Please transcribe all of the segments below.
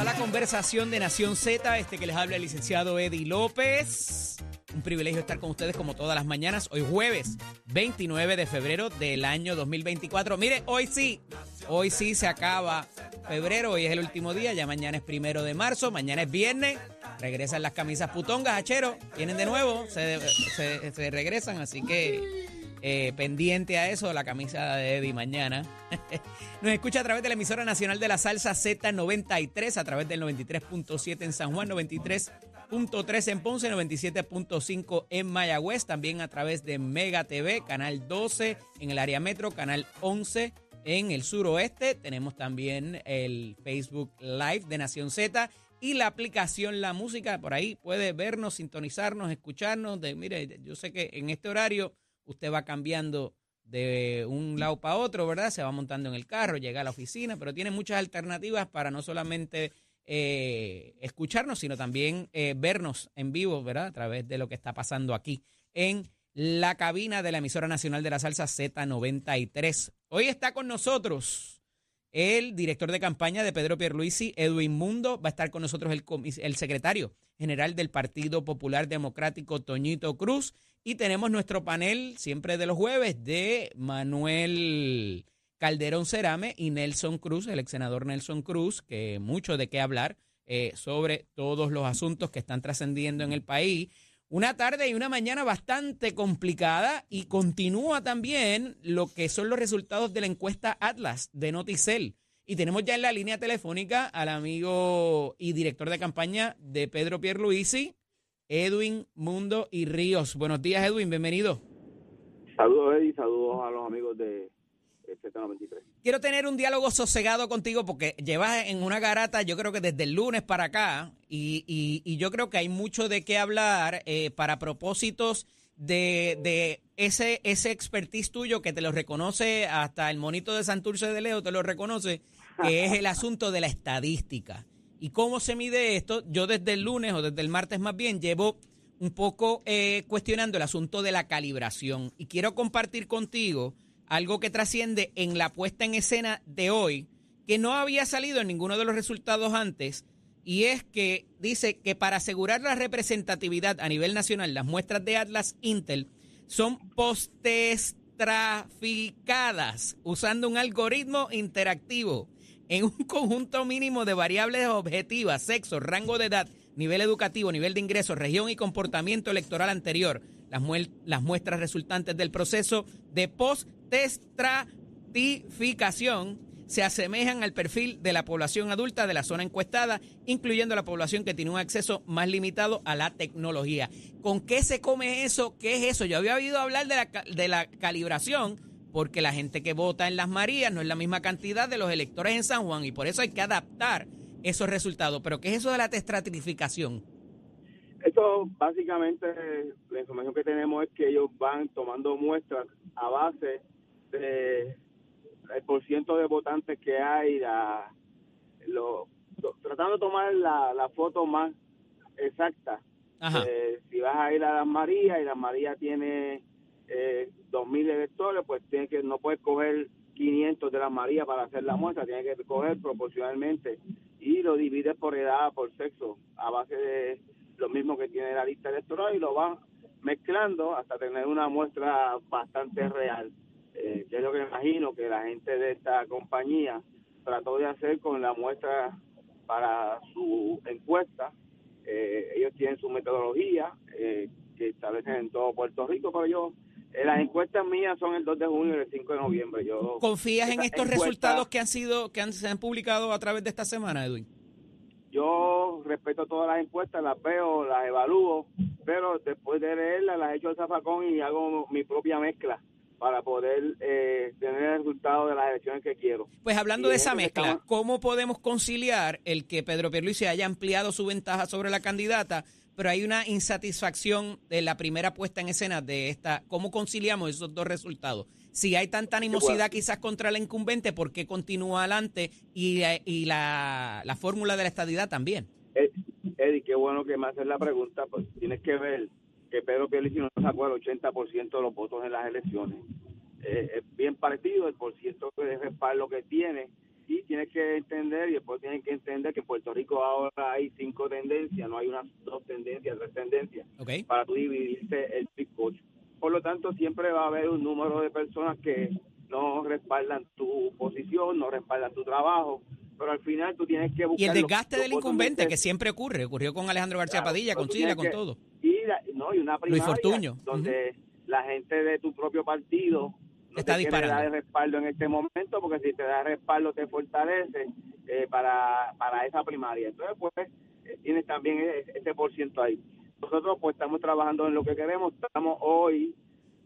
a la conversación de Nación Z, este que les habla el licenciado Eddie López. Un privilegio estar con ustedes como todas las mañanas. Hoy jueves 29 de febrero del año 2024. Mire, hoy sí, hoy sí se acaba febrero, hoy es el último día, ya mañana es primero de marzo, mañana es viernes, regresan las camisas putongas, hachero, vienen de nuevo, se, regresan, así que eh, pendiente a eso, la camisa de Eddie mañana. Nos escucha a través de la emisora nacional de la salsa Z93, a través del 93.7 en San Juan, 93.3 en Ponce, 97.5 en Mayagüez, también a través de Mega TV, canal 12 en el área metro, canal 11 en el suroeste. Tenemos también el Facebook Live de Nación Z y la aplicación La Música. Por ahí puede vernos, sintonizarnos, escucharnos. De, mire, yo sé que en este horario usted va cambiando de un lado para otro, ¿verdad? Se va montando en el carro, llega a la oficina, pero tiene muchas alternativas para no solamente eh, escucharnos, sino también eh, vernos en vivo, ¿verdad? A través de lo que está pasando aquí en la cabina de la emisora nacional de la salsa Z93. Hoy está con nosotros el director de campaña de Pedro Pierluisi, Edwin Mundo. Va a estar con nosotros el, el secretario general del Partido Popular Democrático, Toñito Cruz. Y tenemos nuestro panel siempre de los jueves de Manuel Calderón Cerame y Nelson Cruz, el ex senador Nelson Cruz, que mucho de qué hablar eh, sobre todos los asuntos que están trascendiendo en el país. Una tarde y una mañana bastante complicada y continúa también lo que son los resultados de la encuesta Atlas de Noticel. Y tenemos ya en la línea telefónica al amigo y director de campaña de Pedro Pierluisi, Edwin Mundo y Ríos. Buenos días, Edwin, bienvenido. Saludos, Eddie, saludos a los amigos de de Z93. Quiero tener un diálogo sosegado contigo porque llevas en una garata, yo creo que desde el lunes para acá, y, y- y yo creo que hay mucho de qué hablar eh, para propósitos de, de ese, ese expertise tuyo que te lo reconoce hasta el monito de Santurce de Leo, te lo reconoce, que es el asunto de la estadística. ¿Y cómo se mide esto? Yo desde el lunes o desde el martes más bien llevo un poco eh, cuestionando el asunto de la calibración y quiero compartir contigo algo que trasciende en la puesta en escena de hoy, que no había salido en ninguno de los resultados antes, y es que dice que para asegurar la representatividad a nivel nacional, las muestras de Atlas Intel son postestraficadas usando un algoritmo interactivo en un conjunto mínimo de variables objetivas, sexo, rango de edad, nivel educativo, nivel de ingresos, región y comportamiento electoral anterior. Las, muestras resultantes del proceso de postestratificación se asemejan al perfil de la población adulta de la zona encuestada, incluyendo la población que tiene un acceso más limitado a la tecnología. ¿Con qué se come eso? ¿Qué es eso? Yo había oído hablar de la, de la calibración, porque la gente que vota en Las Marías no es la misma cantidad de los electores en San Juan y por eso hay que adaptar esos resultados. Pero ¿qué es eso de la estratificación? Esto básicamente, la información que tenemos es que ellos van tomando muestras a base de el porciento de votantes que hay, la, lo, lo- tratando de tomar la, la foto más exacta. Eh, si vas a ir a Las Marías y Las Marías tiene eh, 2.000 electores, pues tiene que no puedes coger 500 de Las Marías para hacer la muestra, tienes que coger proporcionalmente y lo divides por edad, por sexo, a base de lo mismo que tiene la lista electoral y lo van mezclando hasta tener una muestra bastante real. Eh, yo es lo que imagino que la gente de esta compañía trató de hacer con la muestra para su encuesta. Eh, ellos tienen su metodología eh, que establecen en todo Puerto Rico, pero yo, eh, las encuestas mías son el 2 de junio y el 5 de noviembre. Yo ¿Confías en estos encuesta- resultados que han sido que han, se han publicado a través de esta semana, Edwin? Yo respeto todas las encuestas, las veo, las evalúo, pero después de leerlas las echo al zafacón y hago mi propia mezcla para poder eh, tener el resultado de las elecciones que quiero. Pues hablando Y de es esa mezcla, estamos- ¿cómo podemos conciliar el que Pedro Pierluisi haya ampliado su ventaja sobre la candidata, pero hay una insatisfacción de la primera puesta en escena de esta? ¿Cómo conciliamos esos dos resultados? Si hay tanta animosidad quizás contra la incumbente, ¿por qué continúa adelante? Y, eh, y la, la fórmula de la estadidad también. Ed- Eddie, qué bueno que me haces la pregunta, pues tienes que ver que Pedro Pierluisi no sacó el 80% de los votos en las elecciones. Eh, es bien partido el porciento de respaldo que tiene y tienes que entender, y después tienes que entender que en Puerto Rico ahora hay cinco tendencias, no hay unas dos tendencias, tres tendencias, para tú dividirte el bizcocho. Por lo tanto, siempre va a haber un número de personas que no respaldan tu posición, no respaldan tu trabajo, pero al final tú tienes que buscar... Y el desgaste del incumbente que siempre ocurre, ocurrió con Alejandro García Padilla, con Chile, con todo. Y, no, y una primaria donde la gente de tu propio partido no está te quiere dar respaldo en este momento, porque si te da respaldo te fortalece eh, para, para esa primaria. Entonces, pues, eh, tienes también ese por ciento ahí. Nosotros, pues, estamos trabajando en lo que queremos. Estamos hoy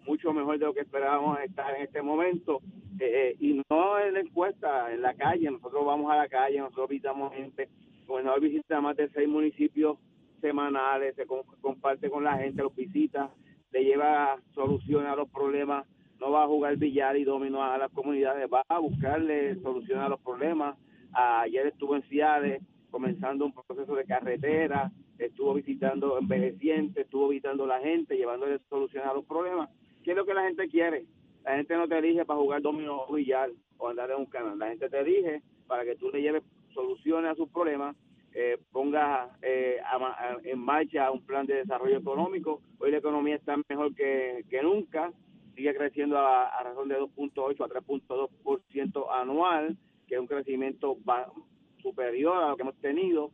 mucho mejor de lo que esperábamos estar en este momento. Eh, y no en la encuesta, en la calle. Nosotros vamos a la calle, nosotros visitamos gente. Bueno, visita más de seis municipios semanales, se comparte con la gente, los visita, le lleva soluciones a los problemas no va a jugar billar y dominó a las comunidades, va a buscarle soluciones a los problemas. Ayer estuvo en Ciales comenzando un proceso de carretera, estuvo visitando envejecientes, estuvo visitando a la gente, llevándole soluciones a los problemas. ¿Qué es lo que la gente quiere? La gente no te elige para jugar dominó o billar o andar en un canal. La gente te elige para que tú le lleves soluciones a sus problemas, eh, pongas eh, en marcha un plan de desarrollo económico. Hoy la economía está mejor que, que nunca sigue creciendo a, razón de 2.8 a 3.2% anual, que es un crecimiento superior a lo que hemos tenido,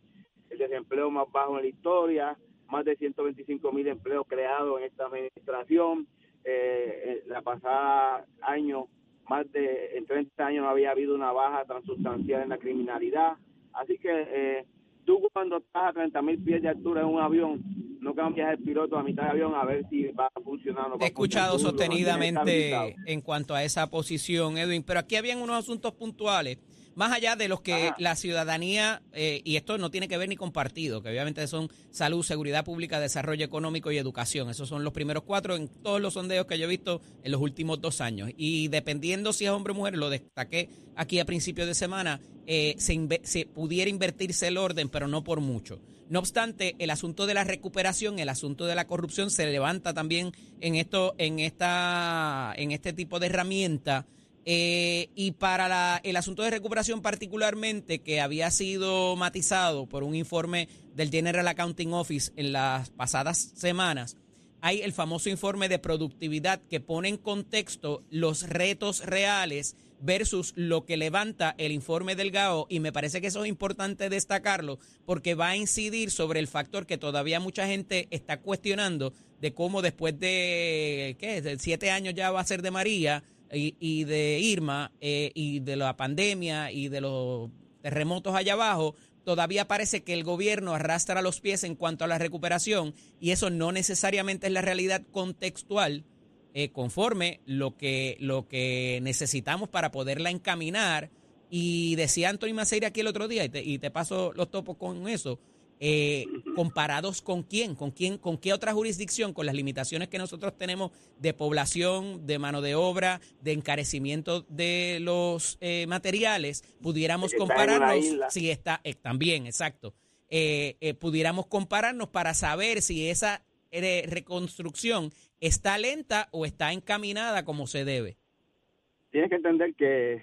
el desempleo más bajo en la historia, más de 125 mil empleos creados en esta administración, eh, la pasada año, más de en 30 años no había habido una baja tan sustancial en la criminalidad, así que eh, tú cuando estás a 30 mil pies de altura en un avión, no cambias el piloto a mitad de avión a ver si va a funcionar o no. He escuchado sostenidamente en cuanto a esa posición, Edwin, pero aquí habían unos asuntos puntuales más allá de los que la ciudadanía, eh, y esto no tiene que ver ni con partido, que obviamente son salud, seguridad pública, desarrollo económico y educación. Esos son los primeros cuatro en todos los sondeos que yo he visto en los últimos dos años. Y dependiendo si es hombre o mujer, lo destaqué aquí a principios de semana, eh, se, se pudiera invertirse el orden, pero no por mucho. No obstante, el asunto de la recuperación, el asunto de la corrupción se levanta también en esto, en esta, en este tipo de herramienta eh, y para el asunto de recuperación particularmente, que había sido matizado por un informe del General Accounting Office en las pasadas semanas, hay el famoso informe de productividad que pone en contexto los retos reales versus lo que levanta el informe del GAO y me parece que eso es importante destacarlo porque va a incidir sobre el factor que todavía mucha gente está cuestionando de cómo después de, ¿qué? De siete años ya va a ser de María, y, de Irma eh, y de la pandemia y de los terremotos allá abajo, todavía parece que el gobierno arrastra los pies en cuanto a la recuperación y eso no necesariamente es la realidad contextual eh, conforme lo que, lo que necesitamos para poderla encaminar. Y decía Antonio Maceira aquí el otro día, y te, y te paso los topos con eso, eh, comparados con quién, con quién, con qué otra jurisdicción, con las limitaciones que nosotros tenemos de población, de mano de obra, de encarecimiento de los eh, materiales, pudiéramos compararnos, si está, eh, también, exacto, pudiéramos compararnos para saber si esa reconstrucción está lenta o está encaminada como se debe. Tienes que entender que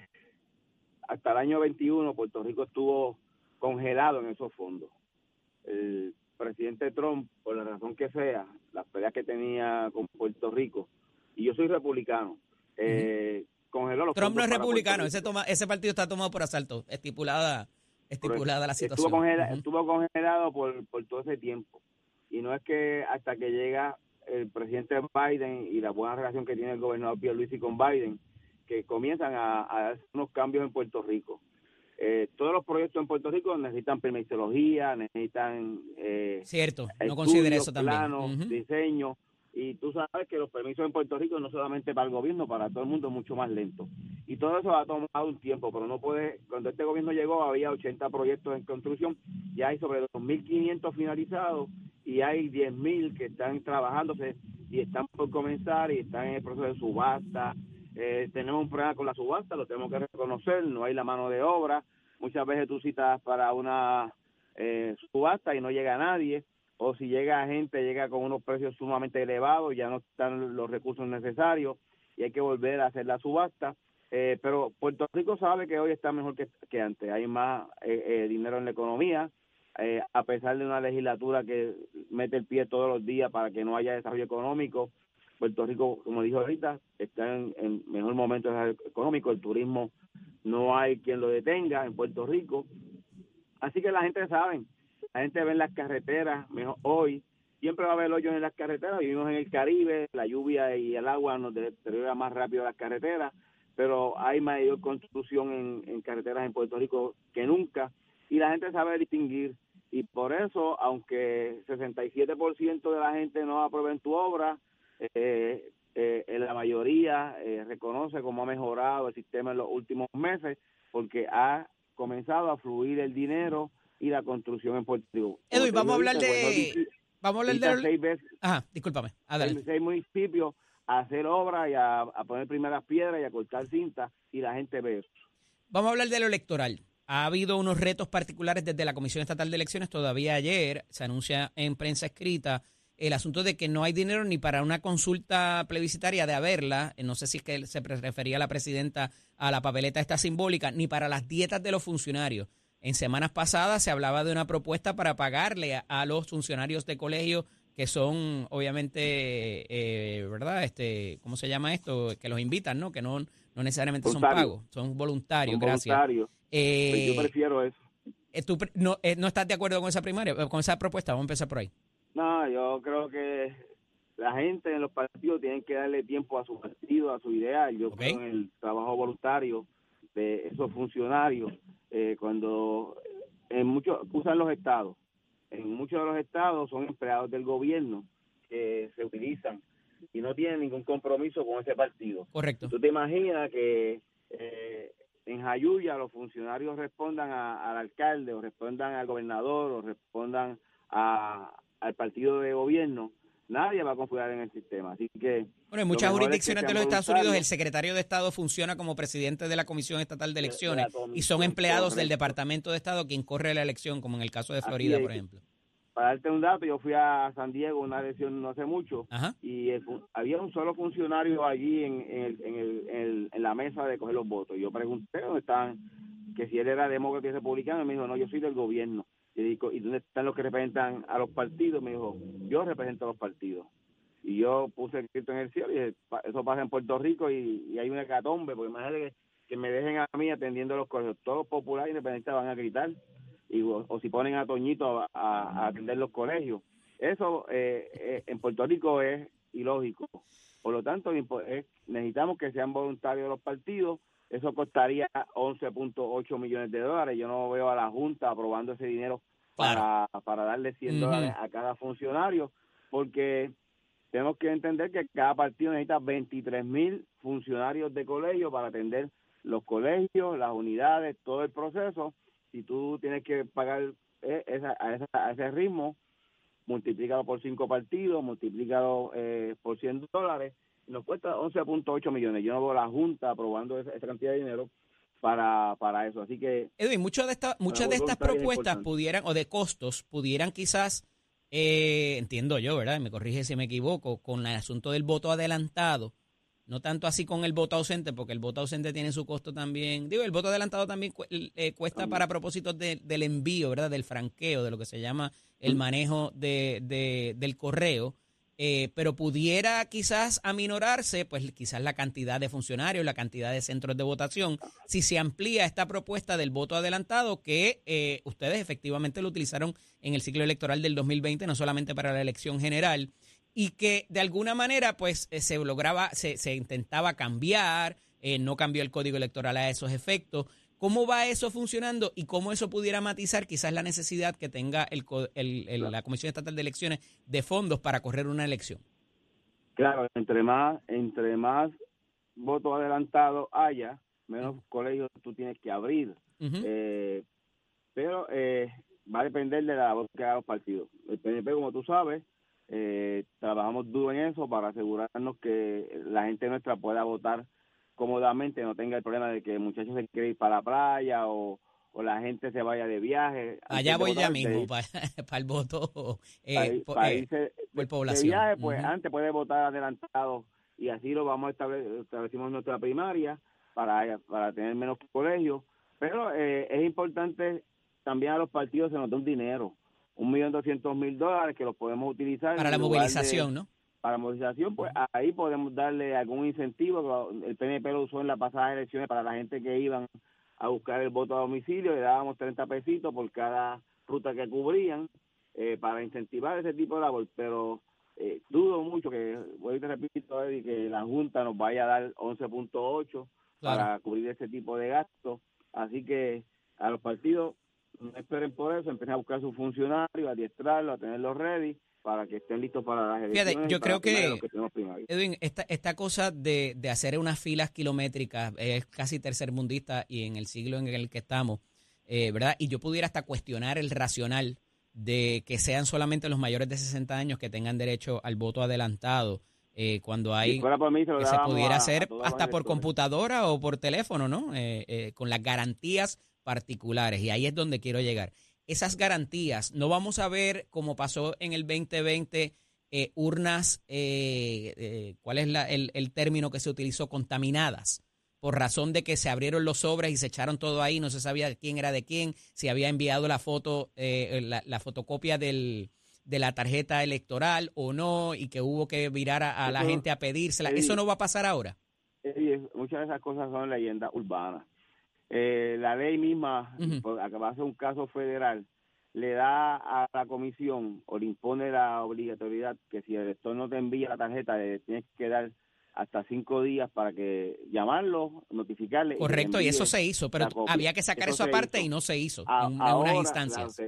hasta el año 21 Puerto Rico estuvo congelado en esos fondos el presidente Trump, por la razón que sea, las peleas que tenía con Puerto Rico, y yo soy republicano, eh, congeló los Trump no es republicano, ese, toma, ese partido está tomado por asalto, estipulada, estipulada la situación. Estuvo, congelado por, por todo ese tiempo. Y no es que hasta que llega el presidente Biden y la buena relación que tiene el gobernador Pierluisi con Biden, que comienzan a, a hacer unos cambios en Puerto Rico. Eh, todos los proyectos en Puerto Rico necesitan permisología, necesitan eh, cierto, no considera eso también, planos, diseño y tú sabes que los permisos en Puerto Rico no solamente para el gobierno, para todo el mundo es mucho más lento. Y todo eso ha tomado un tiempo, pero no puede, cuando este gobierno llegó había 80 proyectos en construcción, ya hay sobre 2.500 finalizados y hay 10.000 que están trabajándose y están por comenzar y están en el proceso de subasta, eh, tenemos un problema con la subasta, lo tenemos que reconocer, no hay la mano de obra. Muchas veces tú citas para una eh, subasta y no llega nadie, o si llega gente, llega con unos precios sumamente elevados, ya no están los recursos necesarios y hay que volver a hacer la subasta. Eh, pero Puerto Rico sabe que hoy está mejor que, que antes. Hay más eh, eh, dinero en la economía, a pesar de una legislatura que mete el pie todos los días para que no haya desarrollo económico. Puerto Rico, como dijo ahorita, está en, mejor momento económico. El turismo no hay quien lo detenga en Puerto Rico. Así que la gente sabe, la gente ve en las carreteras, mejor hoy, siempre va a haber hoyos en las carreteras, vivimos en el Caribe, la lluvia y el agua nos deteriora más rápido las carreteras, pero hay mayor construcción en, carreteras en Puerto Rico que nunca y la gente sabe distinguir y por eso, aunque 67% de la gente no aprueben tu obra, eh, eh, la mayoría eh, reconoce cómo ha mejorado el sistema en los últimos meses porque ha comenzado a fluir el dinero y la construcción en Puerto Rico. Edwin, vamos a hablar de... Vamos a hablar de... Seis veces, Ajá, discúlpame. Seis, seis, municipios a hacer obra y a, poner primeras piedras y a cortar cinta y la gente ve eso. Vamos a hablar de lo electoral. Ha habido unos retos particulares desde la Comisión Estatal de Elecciones. Todavía ayer se anuncia en prensa escrita el asunto de que no hay dinero ni para una consulta plebiscitaria de haberla. No sé si es que se refería la presidenta a la papeleta esta simbólica, ni para las dietas de los funcionarios. En semanas pasadas se hablaba de una propuesta para pagarle a, los funcionarios de colegio que son obviamente, eh, ¿verdad? Este, ¿Cómo se llama esto? Que los invitan, ¿no? Que no, no necesariamente son pagos, son voluntarios, gracias. Voluntarios. Eh, pues yo prefiero eso. Eh, ¿Tú no, no estás de acuerdo con esa primaria, con esa propuesta? Vamos a empezar por ahí. No, yo creo que la gente en los partidos tienen que darle tiempo a su partido, a su ideal. Yo creo en el trabajo voluntario de esos funcionarios eh, cuando en muchos usan los estados. En muchos de los estados son empleados del gobierno que se utilizan y no tienen ningún compromiso con ese partido. Correcto. ¿Tú te imaginas que eh, en Jayuya los funcionarios respondan al alcalde o respondan al gobernador o respondan a, al partido de gobierno? nadie va a confiar en el sistema. Así que. Bueno, en muchas jurisdicciones de los Estados Unidos, el secretario de Estado funciona como presidente de la Comisión Estatal de Elecciones y son empleados del Departamento de Estado quien corre la elección, como en el caso de Florida, por ejemplo. Para darte un dato, yo fui a San Diego una elección no hace mucho y había un solo funcionario allí en, en, en, la mesa de coger los votos. Yo pregunté dónde estaban, que si él era demócrata y republicano, y me dijo, no, yo soy del gobierno. Y digo, ¿y dónde están los que representan a los partidos? Me dijo, yo represento a los partidos. Y yo puse escrito en el cielo y dije, eso pasa en Puerto Rico y, hay una hecatombe, porque imagínate que, me dejen a mí atendiendo los colegios. Todos los populares independientes van a gritar, y, o, si ponen a Toñito a, atender los colegios. Eso eh, eh, en Puerto Rico es ilógico. Por lo tanto, necesitamos que sean voluntarios los partidos eso costaría 11.8 millones de dólares. Yo no veo a la Junta aprobando ese dinero para, para darle 100 dólares a cada funcionario, porque tenemos que entender que cada partido necesita 23 mil funcionarios de colegio para atender los colegios, las unidades, todo el proceso. Si tú tienes que pagar eh, esa, a, ese ritmo, multiplicado por cinco partidos, multiplicado eh, por 100 dólares, nos cuesta 11.8 millones. Yo no veo la Junta aprobando esa, cantidad de dinero para, para eso. Así que... Edwin, muchas de, esta, muchas de estas propuestas pudieran, o de costos, pudieran quizás, eh, entiendo yo, ¿verdad? Me corrige si me equivoco, con el asunto del voto adelantado. No tanto así con el voto ausente, porque el voto ausente tiene su costo también. Digo, el voto adelantado también eh, cuesta para propósitos del envío, ¿verdad? Del franqueo, de lo que se llama el manejo de, de, del correo. Eh, pero pudiera quizás aminorarse, pues quizás la cantidad de funcionarios, la cantidad de centros de votación, si se amplía esta propuesta del voto adelantado que eh, ustedes efectivamente lo utilizaron en el ciclo electoral del 2020, no solamente para la elección general, y que de alguna manera pues eh, se lograba, se, se intentaba cambiar, no cambió el código electoral a esos efectos, ¿Cómo va eso funcionando y cómo eso pudiera matizar quizás la necesidad que tenga el, la Comisión Estatal de Elecciones de fondos para correr una elección? Claro, entre más, entre más votos adelantados haya, menos colegios tú tienes que abrir. Eh, pero eh, va a depender de la voz que haga los partidos. El PNP, como tú sabes, eh, trabajamos duro en eso para asegurarnos que la gente nuestra pueda votar cómodamente, no tenga el problema de que el muchacho se quiere ir para la playa o, la gente se vaya de viaje. Allá voy ya mismo para, el voto eh, eh, por población. viaje, pues antes puede votar adelantado y así lo vamos a establecer, establecimos nuestra primaria para, para tener menos colegios, pero eh, es importante también a los partidos se nos da un dinero, un millón doscientos mil dólares que los podemos utilizar. Para la movilización, ¿no? Para movilización, pues ahí podemos darle algún incentivo. El PNP lo usó en las pasadas elecciones para la gente que iban a buscar el voto a domicilio, le dábamos 30 pesitos por cada ruta que cubrían eh, para incentivar ese tipo de labor, pero eh, dudo mucho que, voy a te repito, Eddie, que la Junta nos vaya a dar 11.8 para cubrir ese tipo de gastos. Así que a los partidos no esperen por eso, empiecen a buscar sus funcionarios, a adiestrarlos, a tenerlos ready para que estén listos para las elecciones. Fíjate, yo creo que, Edwin, esta, esta cosa de, de hacer unas filas kilométricas es casi tercermundista y en el siglo en el que estamos, eh, ¿verdad? Y yo pudiera hasta cuestionar el racional de que sean solamente los mayores de 60 años que tengan derecho al voto adelantado. Eh, cuando hay que se pudiera hacer hasta por computadora o por teléfono, ¿no? Eh, eh, con las garantías particulares. Y ahí es donde quiero llegar. Esas garantías, no vamos a ver como pasó en el 2020 urnas, ¿cuál es la, el, el término que se utilizó? Contaminadas por razón de que se abrieron los sobres y se echaron todo ahí, no se sabía quién era de quién, si había enviado la foto, eh, la, fotocopia del, de la tarjeta electoral o no, y que hubo que virar a, la gente a pedírsela. ¿Eso no va a pasar ahora? muchas de esas cosas son leyendas urbanas. Eh, la ley misma, uh a ser un caso federal, le da a la comisión o le impone la obligatoriedad que si el elector no te envía la tarjeta, le tienes que dar hasta cinco días para que llamarlo, notificarle. Correcto, y, eso se hizo, pero había que sacar eso, aparte y no se hizo en, unas instancias.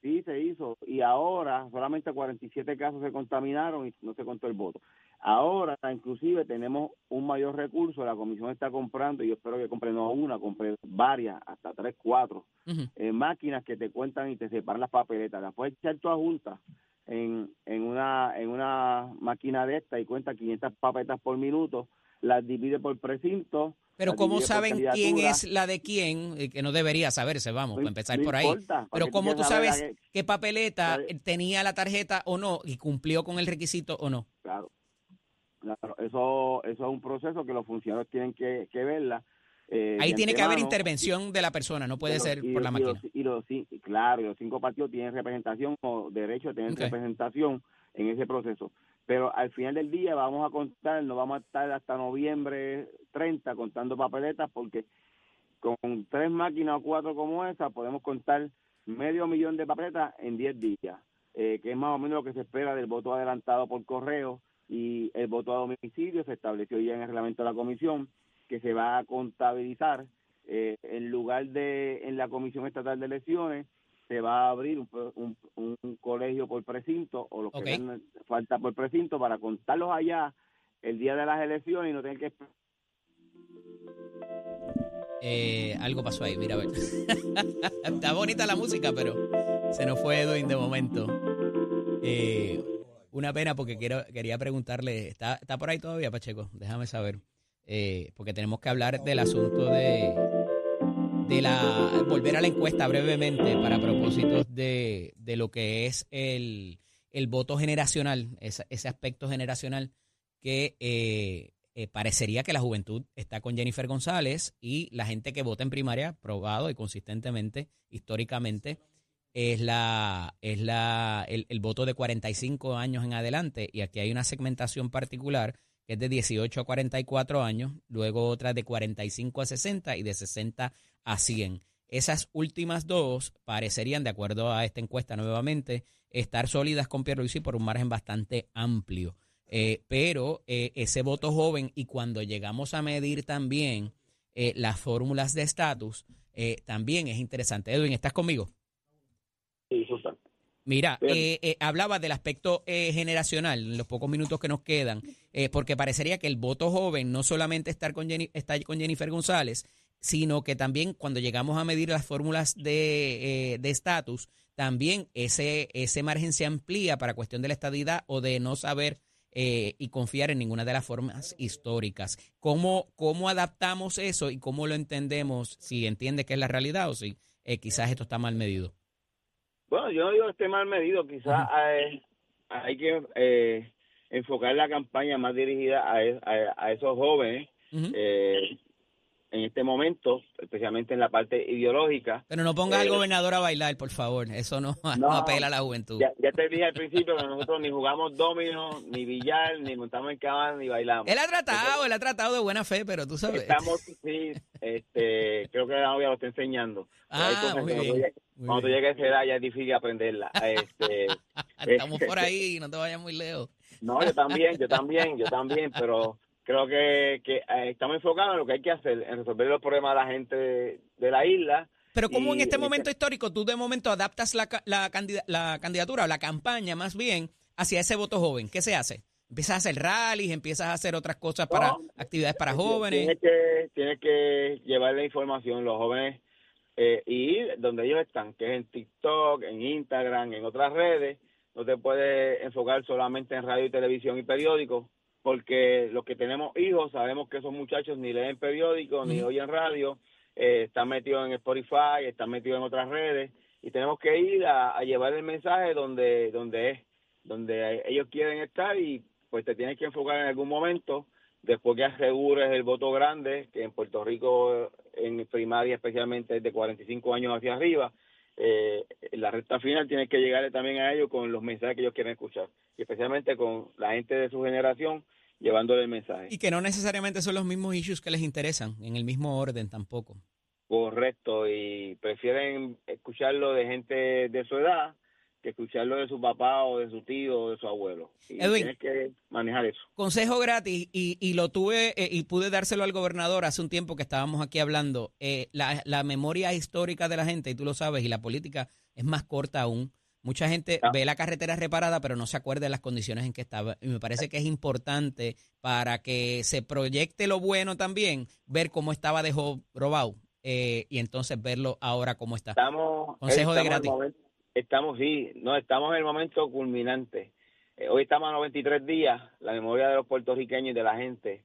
sí, se hizo, y ahora solamente 47 casos se contaminaron y no se contó el voto. Ahora, inclusive, tenemos un mayor recurso, la comisión está comprando, y yo espero que compre no una, compre varias, hasta tres, cuatro, eh, máquinas que te cuentan y te separan las papeletas. Las puedes echar tu junta en, en, una, en una máquina de esta y cuenta 500 papetas por minuto, las divide por precinto. Pero ¿cómo saben quién es la de quién? Eh, que no debería saberse, vamos, para empezar por ahí. Pero ¿cómo tú sabes qué papeleta tenía la tarjeta o no y cumplió con el requisito o no? Claro, claro. Eso, eso es un proceso que los funcionarios tienen que, que verla eh, Ahí tiene que haber intervención de la persona, no puede ser por la máquina. Y los, claro, los cinco partidos tienen representación o derecho a tener representación en ese proceso. Pero al final del día vamos a contar, no vamos a estar hasta noviembre 30 contando papeletas porque con tres máquinas o cuatro como esa podemos contar medio millón de papeletas en 10 días, eh, que es más o menos lo que se espera del voto adelantado por correo y el voto a domicilio se estableció ya en el reglamento de la comisión que se va a contabilizar eh, en lugar de en la Comisión Estatal de Elecciones se va a abrir un, un, colegio por precinto o lo que falta por precinto para contarlos allá el día de las elecciones y no tener que eh, algo pasó ahí, mira a ver. Está bonita la música, pero se nos fue Edwin de momento. Eh, una pena porque quiero, quería preguntarle, ¿está, ¿está por ahí todavía, Pacheco? Déjame saber. Eh, porque tenemos que hablar del asunto de, de la volver a la encuesta brevemente para propósitos de, de lo que es el, el voto generacional, ese, aspecto generacional que eh, eh, parecería que la juventud está con Jennifer González y la gente que vota en primaria, probado y consistentemente, históricamente, es la es la el, el voto de 45 años en adelante y aquí hay una segmentación particular que es de 18 a 44 años, luego otra de 45 a 60 y de 60 a 100. Esas últimas dos parecerían, de acuerdo a esta encuesta nuevamente, estar sólidas con Pierluisi por un margen bastante amplio. Eh, pero eh, ese voto joven y cuando llegamos a medir también eh, las fórmulas de estatus, también es interesante. Edwin, ¿estás conmigo? Mira, eh, eh, hablaba del aspecto eh, generacional en los pocos minutos que nos quedan, porque parecería que el voto joven no solamente estar con está con Jennifer González, sino que también cuando llegamos a medir las fórmulas de estatus, también ese, ese margen se amplía para cuestión de la estadidad o de no saber y confiar en ninguna de las formas históricas. ¿Cómo, ¿Cómo adaptamos eso y cómo lo entendemos? Si entiende que es la realidad o si quizás esto está mal medido. Bueno, yo no digo que esté mal medido, quizás hay, que eh, enfocar la campaña más dirigida a, a, esos jóvenes. eh, en este momento, especialmente en la parte ideológica. Pero no pongas al eh, gobernador a bailar, por favor. Eso no, apela a la juventud. Ya, te dije al principio que nosotros ni jugamos domino, ni billar, ni montamos en cama, ni bailamos. Él ha tratado, él ha tratado de buena fe, pero tú sabes. Estamos, sí, este, creo que la novia lo está enseñando. Ah, muy bien. Cuando tú llegues a esa edad ya es difícil aprenderla. Este, Estamos por ahí, no te vayas muy lejos. No, yo también, yo también, yo también, pero creo que, que eh, estamos enfocados en lo que hay que hacer, en resolver los problemas de la gente de, la isla. Pero ¿cómo en este momento histórico tú de momento adaptas la, la, la candidatura o la campaña más bien hacia ese voto joven? ¿Qué se hace? ¿Empiezas a hacer rallies? ¿Empiezas a hacer otras cosas para actividades para jóvenes? Tienes que, tienes que llevar la información, los jóvenes, eh, y ir donde ellos están, que es en TikTok, en Instagram, en otras redes. No te puedes enfocar solamente en radio y televisión y periódicos, porque los que tenemos hijos sabemos que esos muchachos ni leen periódicos ni oyen radio, eh, están metidos en Spotify, están metidos en otras redes y tenemos que ir a, llevar el mensaje donde donde es, donde ellos quieren estar y pues te tienes que enfocar en algún momento después que asegures el voto grande, que en Puerto Rico en primaria especialmente es de 45 años hacia arriba, eh, la recta final tienes que llegarle también a ellos con los mensajes que ellos quieren escuchar, y especialmente con la gente de su generación llevándole el mensaje. Y que no necesariamente son los mismos issues que les interesan, en el mismo orden tampoco. Correcto, y prefieren escucharlo de gente de su edad que escucharlo de su papá o de su tío o de su abuelo. Y tienes que manejar eso. Consejo gratis, y, y lo tuve eh, y pude dárselo al gobernador hace un tiempo que estábamos aquí hablando. Eh, la, la memoria histórica de la gente, y tú lo sabes, y la política es más corta aún. Mucha gente ah. ve la carretera reparada, pero no se acuerda de las condiciones en que estaba. Y me parece que es importante para que se proyecte lo bueno también, ver cómo estaba de robado eh, y entonces verlo ahora cómo está. Estamos, Consejo de gratis. estamos, sí, no, estamos en el momento culminante. Eh, hoy estamos a 93 días. La memoria de los puertorriqueños y de la gente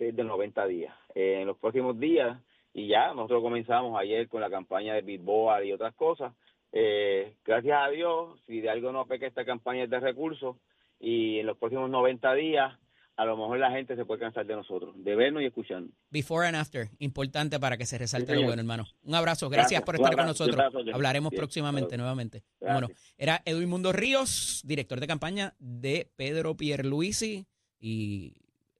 es de 90 días. Eh, en los próximos días, y ya nosotros comenzamos ayer con la campaña de Bitboard y otras cosas eh, gracias a Dios, si de algo no peca esta campaña de recursos y en los próximos 90 días a lo mejor la gente se puede cansar de nosotros, de vernos y escucharnos. Before and after, importante para que se resalte lo bueno, hermano. Un abrazo, gracias, por estar con nosotros. Hablaremos próximamente nuevamente. Bueno, era Edwin Mundo Ríos, director de campaña de Pedro Pierluisi y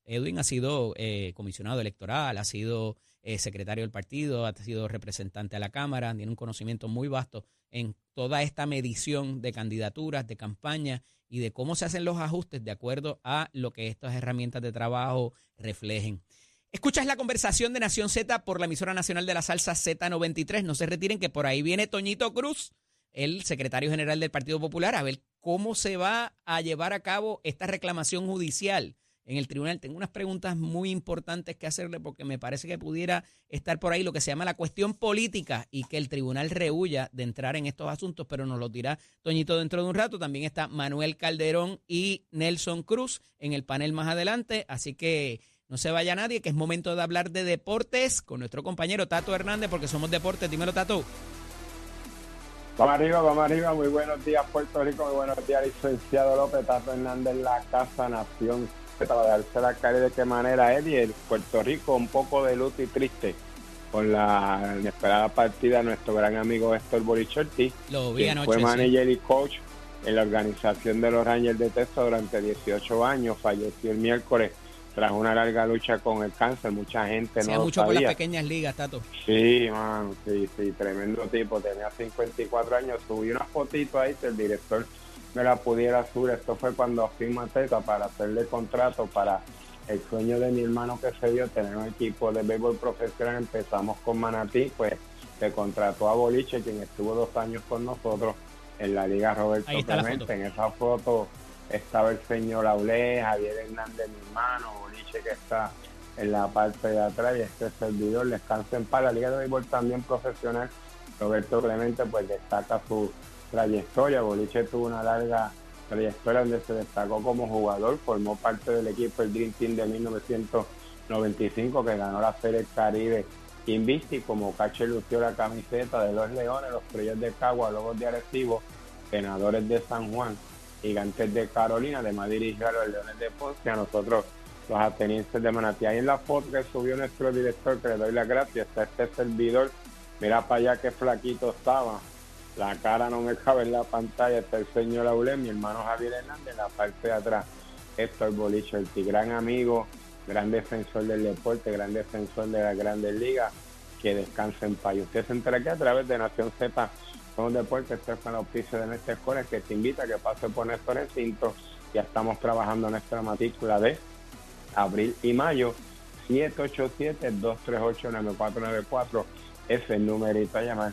Edwin ha sido eh, comisionado electoral, ha sido eh, secretario del partido, ha sido representante a la Cámara, tiene un conocimiento muy vasto en toda esta medición de candidaturas, de campaña y de cómo se hacen los ajustes de acuerdo a lo que estas herramientas de trabajo reflejen. Escuchas la conversación de Nación Z por la emisora nacional de la salsa Z93. No se retiren que por ahí viene Toñito Cruz, el secretario general del Partido Popular, a ver cómo se va a llevar a cabo esta reclamación judicial en el tribunal. Tengo unas preguntas muy importantes que hacerle porque me parece que pudiera estar por ahí lo que se llama la cuestión política y que el tribunal rehuya de entrar en estos asuntos, pero nos lo dirá Toñito dentro de un rato. También está Manuel Calderón y Nelson Cruz en el panel más adelante, así que no se vaya nadie, que es momento de hablar de deportes con nuestro compañero Tato Hernández, porque somos deportes. Dímelo, Tato. Vamos arriba, vamos arriba. Muy buenos días, Puerto Rico. Muy buenos días, licenciado López, Tato Hernández, la Casa Nación para darse la cara de qué manera él y el Puerto Rico un poco de luto y triste con la inesperada partida de nuestro gran amigo Héctor Borichetti, que fue manager y coach en la organización de los Rangers de Texas durante 18 años, falleció el miércoles tras una larga lucha con el cáncer, mucha gente no mucho sabía. por las pequeñas ligas, Tato. Sí, man, sí, sí, tremendo tipo, tenía 54 años, subí una fotito ahí el director me la pudiera subir. Esto fue cuando firma Teta para hacerle contrato para el sueño de mi hermano que se dio, tener un equipo de béisbol profesional. Empezamos con Manatí, pues se contrató a Boliche, quien estuvo dos años con nosotros en la Liga Roberto Clemente. En esa foto estaba el señor Aulé, Javier Hernández, mi hermano, Boliche que está en la parte de atrás y este servidor descansen para la Liga de Béisbol también profesional. Roberto Clemente pues destaca su trayectoria. Boliche tuvo una larga trayectoria donde se destacó como jugador, formó parte del equipo el Dream Team de 1995 que ganó la Serie Caribe Invisti, como Cache lució la camiseta de los Leones, los Criollos de Cagua, Lobos de Arecibo, Senadores de San Juan, Gigantes de Carolina, además dirigió a los Leones de Ponce, a nosotros los atenienses de Manatí. Ahí en la foto que subió nuestro director, que le doy las gracias, está este servidor. Mira para allá qué flaquito estaba. La cara no me cabe en la pantalla. Está el señor Aulé, mi hermano Javier Hernández, la parte de atrás. Héctor Bolicho, el gran amigo, gran defensor del deporte, gran defensor de las grandes ligas. Que descanse en paz. usted se entera aquí a través de Nación Z. Son deportes, este fue el auspicio de nuestra escuela que te invita a que pase por nuestro recinto. Ya estamos trabajando nuestra matrícula de abril y mayo. 787-238-9494 es el numerito a llamar,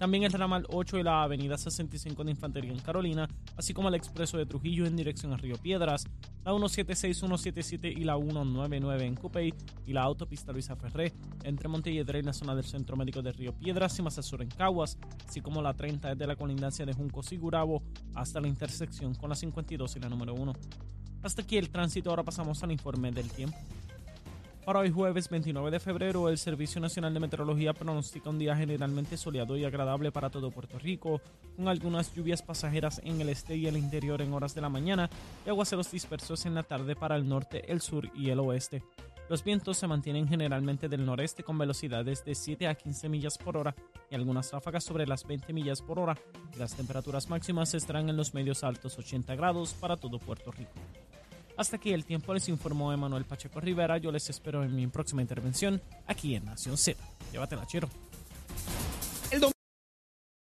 También el ramal 8 y la avenida 65 de Infantería en Carolina, así como el expreso de Trujillo en dirección a Río Piedras, la 176, 177 y la 199 en Cupey y la autopista Luisa Ferré entre Montelledre y la zona del Centro Médico de Río Piedras y sur en Caguas, así como la 30 desde la colindancia de Junco y Gurabo hasta la intersección con la 52 y la número 1. Hasta aquí el tránsito, ahora pasamos al informe del tiempo. Hoy jueves 29 de febrero, el Servicio Nacional de Meteorología pronostica un día generalmente soleado y agradable para todo Puerto Rico, con algunas lluvias pasajeras en el este y el interior en horas de la mañana y aguaceros dispersos en la tarde para el norte, el sur y el oeste. Los vientos se mantienen generalmente del noreste con velocidades de 7 a 15 millas por hora y algunas ráfagas sobre las 20 millas por hora. las temperaturas máximas estarán en los medios altos 80 grados para todo Puerto Rico. Hasta aquí el tiempo, les informó Emanuel Pacheco Rivera. Yo les espero en mi próxima intervención aquí en Nación Z. Llévatela, chero.